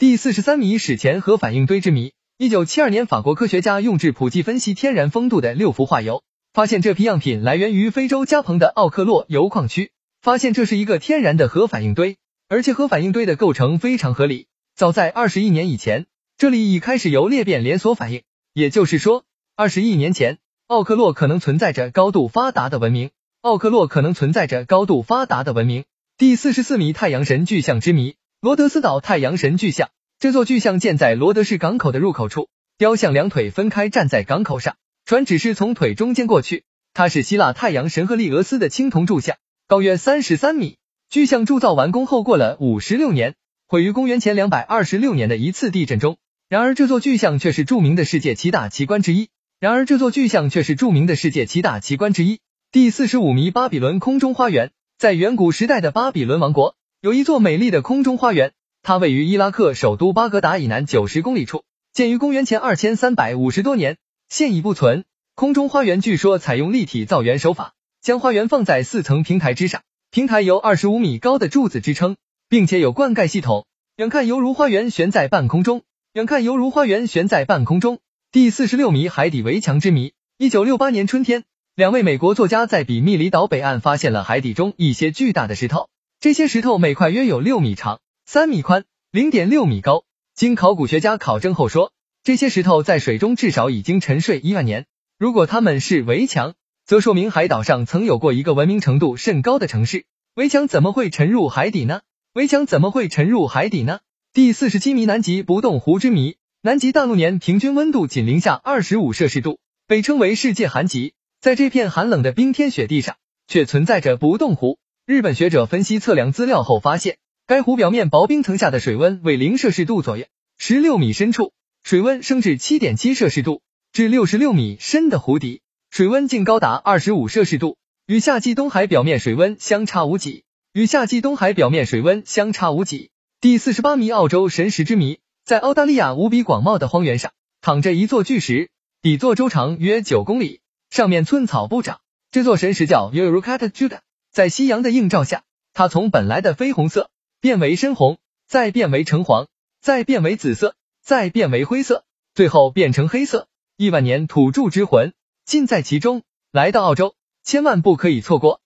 第四十三谜史前核反应堆之谜。一九七二年，法国科学家用质谱计分析天然风度的六氟化铀，发现这批样品来源于非洲加蓬的奥克洛铀矿区，发现这是一个天然的核反应堆，而且核反应堆的构成非常合理。早在二十亿年以前，这里已开始由裂变连锁反应，也就是说，二十亿年前，奥克洛可能存在着高度发达的文明。奥克洛可能存在着高度发达的文明。第四十四谜：太阳神巨像之谜。罗德斯岛太阳神巨像，这座巨像建在罗德市港口的入口处，雕像两腿分开站在港口上，船只是从腿中间过去。它是希腊太阳神赫利俄斯的青铜铸像，高约三十三米。巨像铸造完工后过了五十六年，毁于公元前两百二十六年的一次地震中。然而这座巨像却是著名的世界七大奇观之一。然而这座巨像却是著名的世界七大奇观之一。第四十五谜：巴比伦空中花园。在远古时代的巴比伦王国，有一座美丽的空中花园，它位于伊拉克首都巴格达以南九十公里处，建于公元前二千三百五十多年，现已不存。空中花园据说采用立体造园手法，将花园放在四层平台之上，平台由二十五米高的柱子支撑，并且有灌溉系统，远看犹如花园悬在半空中，远看犹如花园悬在半空中。第四十六谜：海底围墙之谜。一九六八年春天。两位美国作家在比密里岛北岸发现了海底中一些巨大的石头，这些石头每块约有六米长、三米宽、零点六米高。经考古学家考证后说，这些石头在水中至少已经沉睡一万年。如果它们是围墙，则说明海岛上曾有过一个文明程度甚高的城市。围墙怎么会沉入海底呢？围墙怎么会沉入海底呢？第四十七谜：南极不动湖之谜。南极大陆年平均温度仅零下二十五摄氏度，被称为世界寒极。在这片寒冷的冰天雪地上，却存在着不动湖。日本学者分析测量资料后发现，该湖表面薄冰层下的水温为零摄氏度左右，十六米深处水温升至七点七摄氏度，至六十六米深的湖底，水温竟高达二十五摄氏度，与夏季东海表面水温相差无几。与夏季东海表面水温相差无几。第四十八谜：澳洲神石之谜。在澳大利亚无比广袤的荒原上，躺着一座巨石，底座周长约九公里。上面寸草不长，这座神石叫 Urukata Juda。在夕阳的映照下，它从本来的绯红色变为深红，再变为橙黄，再变为紫色，再变为灰色，最后变成黑色。亿万年土著之魂尽在其中。来到澳洲，千万不可以错过。